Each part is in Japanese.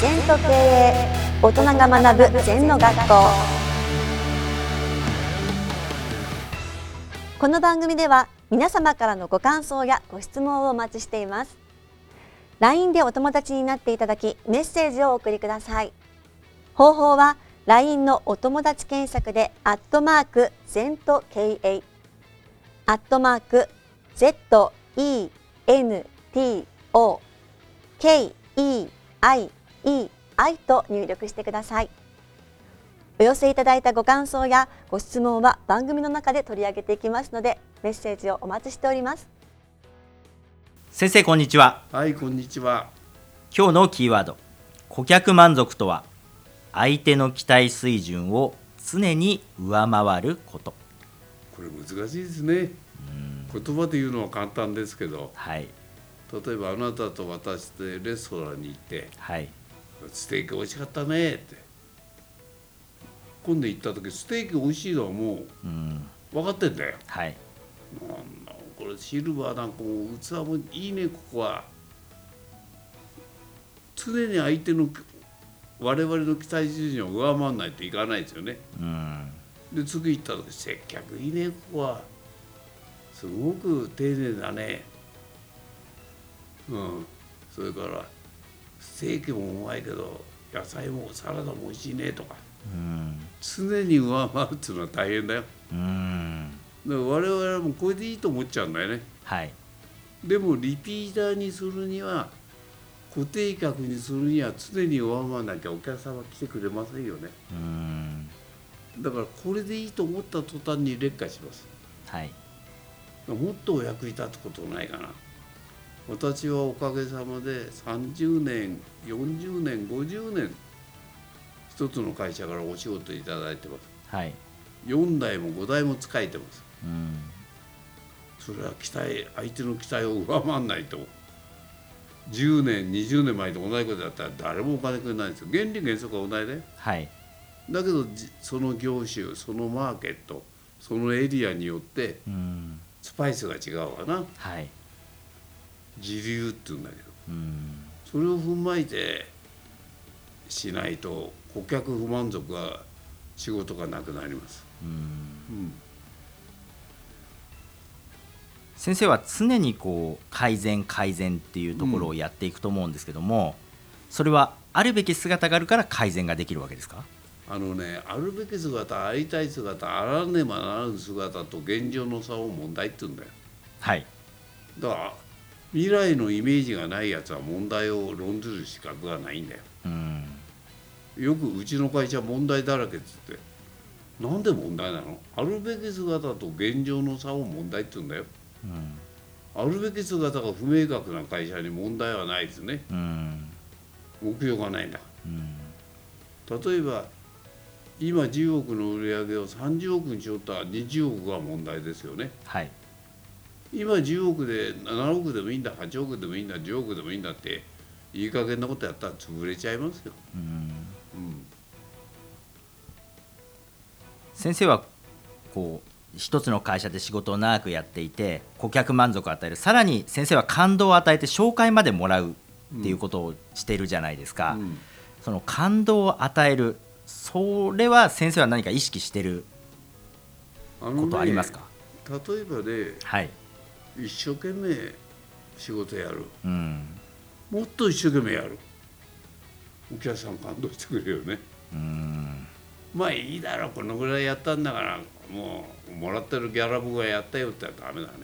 全と経営大人が学ぶ全の学校。この番組では皆様からのご感想やご質問をお待ちしています。LINE でお友達になっていただきメッセージをお送りください。方法は LINE のお友達検索でアットマーク全と経営アットマーク ZENTO KEIEI と入力してください。お寄せいただいたご感想やご質問は番組の中で取り上げていきますのでメッセージをお待ちしております。先生こんにちは。はい、こんにちは。今日のキーワード。顧客満足とは相手の期待水準を常に上回ること。これ難しいですね。言葉で言うのは簡単ですけど、はい。例えばあなたと私でレストランに行って、はいステーキ美味しかったねって。今度行った時ステーキ美味しいのはもう分かってんだよ。はいなんだこれシルバーなんかもう器もいいねここは。常に相手の我々の期待水準を上回らないといかないですよね。うんで次行った時接客いいねここはすごく丁寧だねうんそれからステーキもうまいけど野菜もサラダも美味しいねとか。うん。常に上回るっていうのは大変だよ。うん。だから我々もこれでいいと思っちゃうんだよね。はい。でもリピーターにするには固定客にするには常に上回らなきゃお客さんは来てくれませんよね。うん。だからこれでいいと思った途端に劣化します。はい。もっとお役に立つことないかな私はおかげさまで30年40年50年一つの会社からお仕事いただいてます。はい。4代も5代も使えてます。うん。それは期待相手の期待を上回らないと。10年20年前と同じことだったら誰もお金くれないんですよ。原理原則は同じではい。だけどじその業種そのマーケットそのエリアによってうん。スパイスが違うわな。はい時流っていうんだけどうん。それを踏まえてしないと顧客不満足が仕事がなくなります。うん。うん、先生は常にこう改善改善っていうところをやっていくと思うんですけども、それはあるべき姿があるから改善ができるわけですか？あのねあるべき姿ありたい姿あらねばならぬ姿と現状の差を問題って言うんだよ。はい。だから未来のイメージがないやつは問題を論ずる資格がないんだよ。うんよくうちの会社問題だらけっつってなんで問題なの？あるべき姿と現状の差を問題って言うんだよ。うんあるべき姿が不明確な会社に問題はないですね。うん目標がないんだ。うん例えば今10億の売り上げを30億にしよったら20億が問題ですよねはい今10億で7億でもいいんだ8億でもいいんだ10億でもいいんだっていい加減なことやったら潰れちゃいますよ、うん。うん、先生はこう一つの会社で仕事を長くやっていて顧客満足を与える。さらに先生は感動を与えて紹介までもらうっていうことをしているじゃないですか、うん。その感動を与える。それは先生は何か意識してることありますか、例えばねはい、一生懸命仕事やる。うん。もっと一生懸命やる。お客さん感動してくれるよね。うん。まあいいだろう。このぐらいやったんだからもうもらってるギャラ僕がやったよって言ったらダメだね。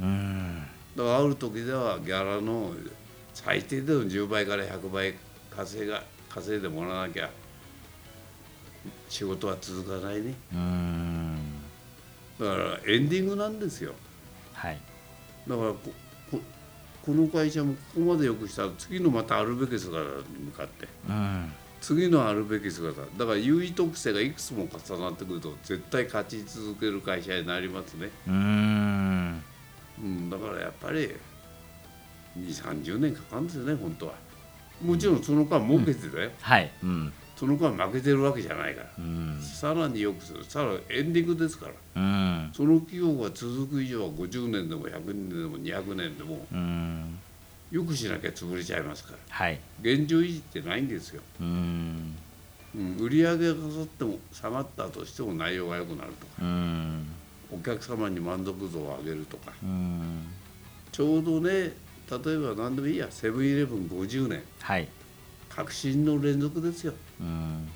うん。だからある時ではギャラの最低でも10倍から100倍稼が稼いでもらわなきゃ仕事は続かないね。うん。だからエンディングなんですよ。はいだからこここの会社もここまでよくしたら次のまたあるべき姿に向かって。うん。次のあるべき姿だから優位特性がいくつも重なってくると絶対勝ち続ける会社になりますね、うん。うん、だからやっぱり2 3 0年かかるんですよね本当は。もちろんその間儲けてだよ、はい。うん。その間負けてるわけじゃないから、うんさらによくする。さらにエンディングですから。うん。その企業が続く以上は50年でも100年でも200年でもうん。よくしなきゃ潰れちゃいますから。はい。現状維持ってないんですよ、うーん。うん、売り上げが下っても下がったとしても内容が良くなるとか。うーん。お客様に満足度を上げるとか。うーん。ちょうどね例えば何でもいいや。セブンイレブン50年はい。革新の連続ですよ。うーん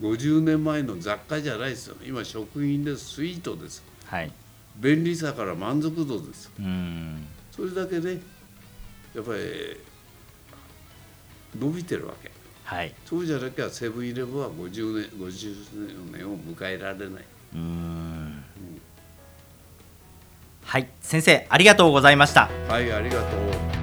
50年前の雑貨じゃないですよ。今食品です。スイートです。はい。便利さから満足度です。うーん。それだけねやっぱり伸びてるわけ。はい。そうじゃなきゃセブンイレブンは50年50年を迎えられない。うーん。はい。先生ありがとうございました。はいありがとう